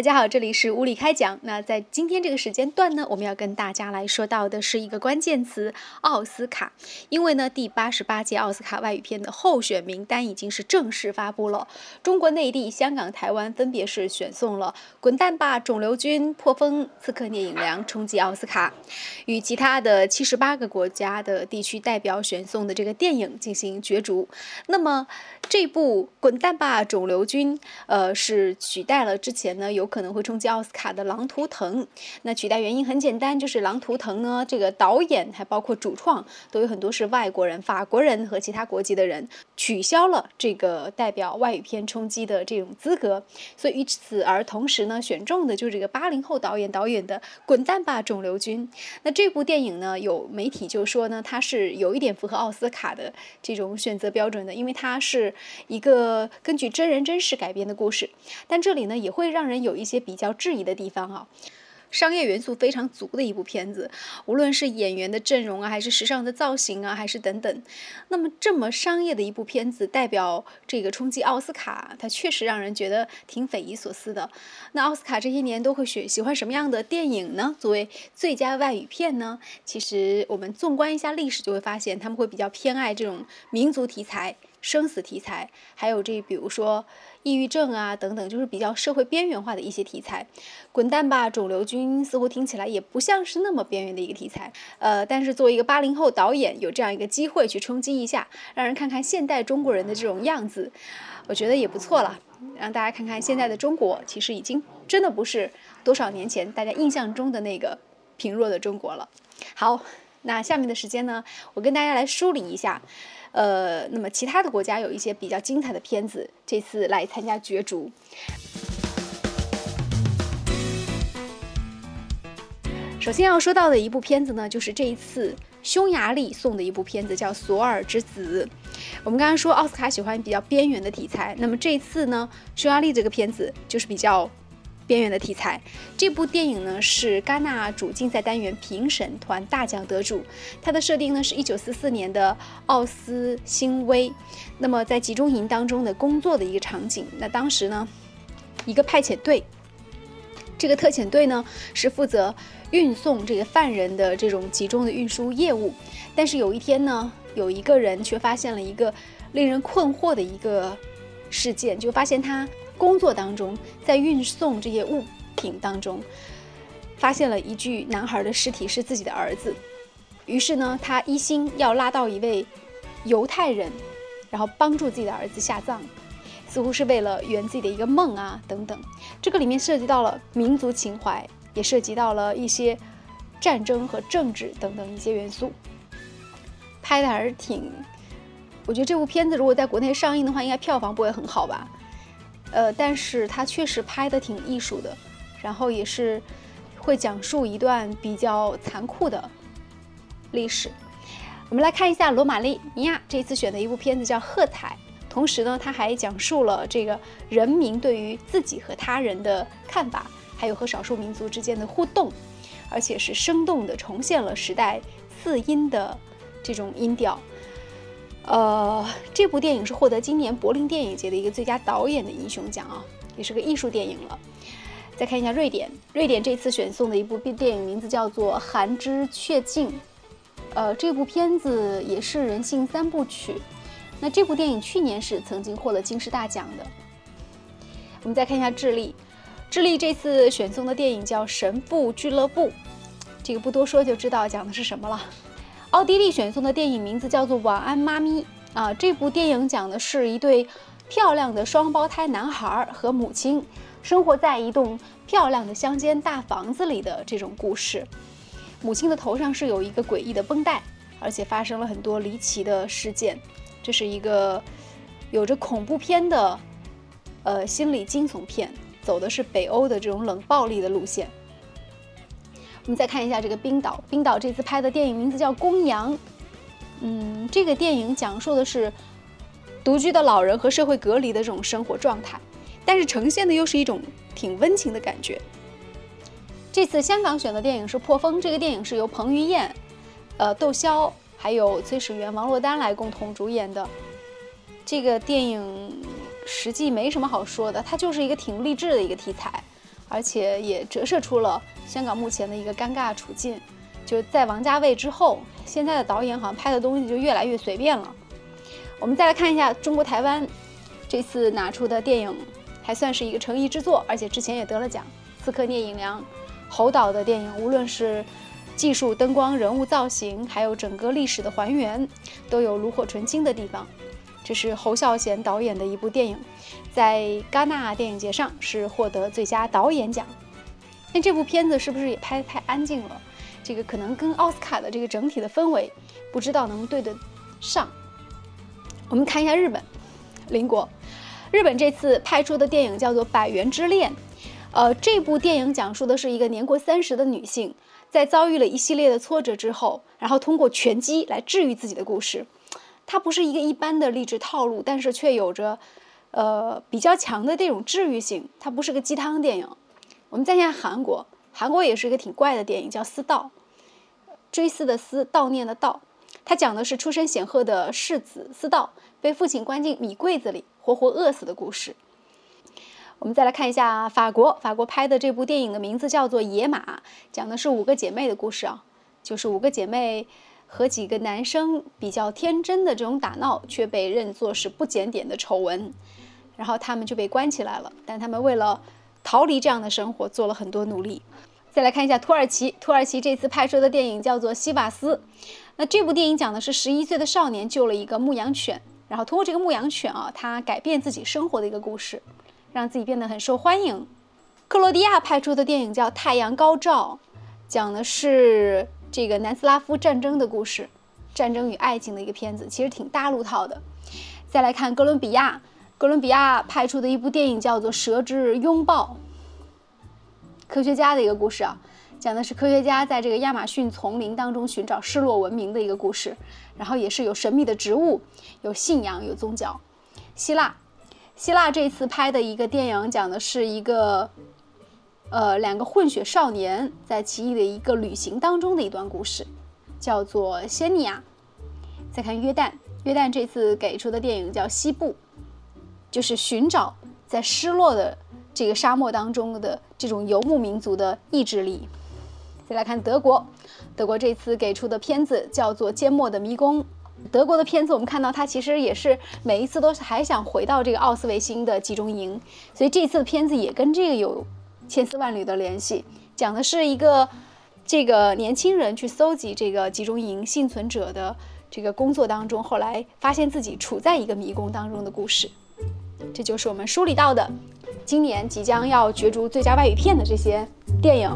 大家好，这里是物理开讲。那在今天这个时间段呢，我们要跟大家来说到的是一个关键词——奥斯卡。因为呢，第八十八届奥斯卡外语片的候选名单已经是正式发布了。中国内地、香港、台湾分别是选送了《滚蛋吧，肿瘤君》《破风》《刺客聂隐娘》冲击奥斯卡，与其他的七十八个国家的地区代表选送的这个电影进行角逐。那么这部《滚蛋吧，肿瘤君》呃，是取代了之前呢有。可能会冲击奥斯卡的《狼图腾》，那取代原因很简单，就是《狼图腾》呢，这个导演还包括主创都有很多是外国人，法国人和其他国籍的人，取消了这个代表外语片冲击的这种资格，所以与此而同时呢，选中的就是这个八零后导演导演的《滚蛋吧，肿瘤君》。那这部电影呢，有媒体就说呢，它是有一点符合奥斯卡的这种选择标准的，因为它是一个根据真人真事改编的故事，但这里呢也会让人有。一些比较质疑的地方啊，商业元素非常足的一部片子，无论是演员的阵容啊，还是时尚的造型啊，还是等等。那么这么商业的一部片子，代表这个冲击奥斯卡，它确实让人觉得挺匪夷所思的。那奥斯卡这些年都会选喜欢什么样的电影呢？作为最佳外语片呢？其实我们纵观一下历史，就会发现他们会比较偏爱这种民族题材。生死题材，还有这比如说抑郁症啊等等，就是比较社会边缘化的一些题材。滚蛋吧，肿瘤君似乎听起来也不像是那么边缘的一个题材。呃，但是作为一个八零后导演，有这样一个机会去冲击一下，让人看看现代中国人的这种样子，我觉得也不错了。让大家看看现在的中国，其实已经真的不是多少年前大家印象中的那个贫弱的中国了。好，那下面的时间呢，我跟大家来梳理一下。呃，那么其他的国家有一些比较精彩的片子，这次来参加角逐。首先要说到的一部片子呢，就是这一次匈牙利送的一部片子，叫《索尔之子》。我们刚刚说奥斯卡喜欢比较边缘的题材，那么这一次呢，匈牙利这个片子就是比较。边缘的题材，这部电影呢是戛纳主竞赛单元评审团大奖得主。它的设定呢是一九四四年的奥斯辛威，那么在集中营当中的工作的一个场景。那当时呢，一个派遣队，这个特遣队呢是负责运送这个犯人的这种集中的运输业务。但是有一天呢，有一个人却发现了一个令人困惑的一个事件，就发现他。工作当中，在运送这些物品当中，发现了一具男孩的尸体是自己的儿子，于是呢，他一心要拉到一位犹太人，然后帮助自己的儿子下葬，似乎是为了圆自己的一个梦啊等等。这个里面涉及到了民族情怀，也涉及到了一些战争和政治等等一些元素，拍的还是挺，我觉得这部片子如果在国内上映的话，应该票房不会很好吧。呃，但是它确实拍的挺艺术的，然后也是会讲述一段比较残酷的历史。我们来看一下罗马利尼亚这次选的一部片子叫《喝彩》，同时呢，它还讲述了这个人民对于自己和他人的看法，还有和少数民族之间的互动，而且是生动的重现了时代四音的这种音调。呃，这部电影是获得今年柏林电影节的一个最佳导演的英雄奖啊，也是个艺术电影了。再看一下瑞典，瑞典这次选送的一部电影名字叫做《寒之雀境》，呃，这部片子也是人性三部曲。那这部电影去年是曾经获了金狮大奖的。我们再看一下智利，智利这次选送的电影叫《神父俱乐部》，这个不多说就知道讲的是什么了。奥地利选送的电影名字叫做《晚安，妈咪》啊，这部电影讲的是一对漂亮的双胞胎男孩和母亲生活在一栋漂亮的乡间大房子里的这种故事。母亲的头上是有一个诡异的绷带，而且发生了很多离奇的事件。这是一个有着恐怖片的呃心理惊悚片，走的是北欧的这种冷暴力的路线。我们再看一下这个冰岛，冰岛这次拍的电影名字叫《公羊》。嗯，这个电影讲述的是独居的老人和社会隔离的这种生活状态，但是呈现的又是一种挺温情的感觉。这次香港选的电影是《破风》，这个电影是由彭于晏、呃窦骁还有崔始源、王珞丹来共同主演的。这个电影实际没什么好说的，它就是一个挺励志的一个题材。而且也折射出了香港目前的一个尴尬处境。就在王家卫之后，现在的导演好像拍的东西就越来越随便了。我们再来看一下中国台湾这次拿出的电影，还算是一个诚意之作，而且之前也得了奖。《刺客聂隐娘》，侯导的电影，无论是技术、灯光、人物造型，还有整个历史的还原，都有炉火纯青的地方。这是侯孝贤导演的一部电影，在戛纳电影节上是获得最佳导演奖。那这部片子是不是也拍得太安静了？这个可能跟奥斯卡的这个整体的氛围，不知道能对得上。我们看一下日本，邻国，日本这次拍出的电影叫做《百元之恋》。呃，这部电影讲述的是一个年过三十的女性，在遭遇了一系列的挫折之后，然后通过拳击来治愈自己的故事。它不是一个一般的励志套路，但是却有着，呃，比较强的这种治愈性。它不是个鸡汤电影。我们再看韩国，韩国也是一个挺怪的电影，叫《思道》，追思的思，悼念的悼。它讲的是出身显赫的世子思道被父亲关进米柜子里，活活饿死的故事。我们再来看一下法国，法国拍的这部电影的名字叫做《野马》，讲的是五个姐妹的故事啊，就是五个姐妹和几个男生比较天真的这种打闹，却被认作是不检点的丑闻，然后他们就被关起来了。但他们为了逃离这样的生活，做了很多努力。再来看一下土耳其，土耳其这次拍摄的电影叫做《西瓦斯》，那这部电影讲的是十一岁的少年救了一个牧羊犬，然后通过这个牧羊犬啊，他改变自己生活的一个故事。让自己变得很受欢迎。克罗地亚拍出的电影叫《太阳高照》，讲的是这个南斯拉夫战争的故事，战争与爱情的一个片子，其实挺大陆套的。再来看哥伦比亚，哥伦比亚拍出的一部电影叫做《蛇之拥抱》，科学家的一个故事啊，讲的是科学家在这个亚马逊丛林当中寻找失落文明的一个故事，然后也是有神秘的植物，有信仰，有宗教。希腊。希腊这次拍的一个电影，讲的是一个，呃，两个混血少年在奇异的一个旅行当中的一段故事，叫做《仙尼亚》。再看约旦，约旦这次给出的电影叫《西部》，就是寻找在失落的这个沙漠当中的这种游牧民族的意志力。再来看德国，德国这次给出的片子叫做《缄默的迷宫》。德国的片子，我们看到他其实也是每一次都是还想回到这个奥斯维辛的集中营，所以这次的片子也跟这个有千丝万缕的联系，讲的是一个这个年轻人去搜集这个集中营幸存者的这个工作当中，后来发现自己处在一个迷宫当中的故事。这就是我们梳理到的今年即将要角逐最佳外语片的这些电影。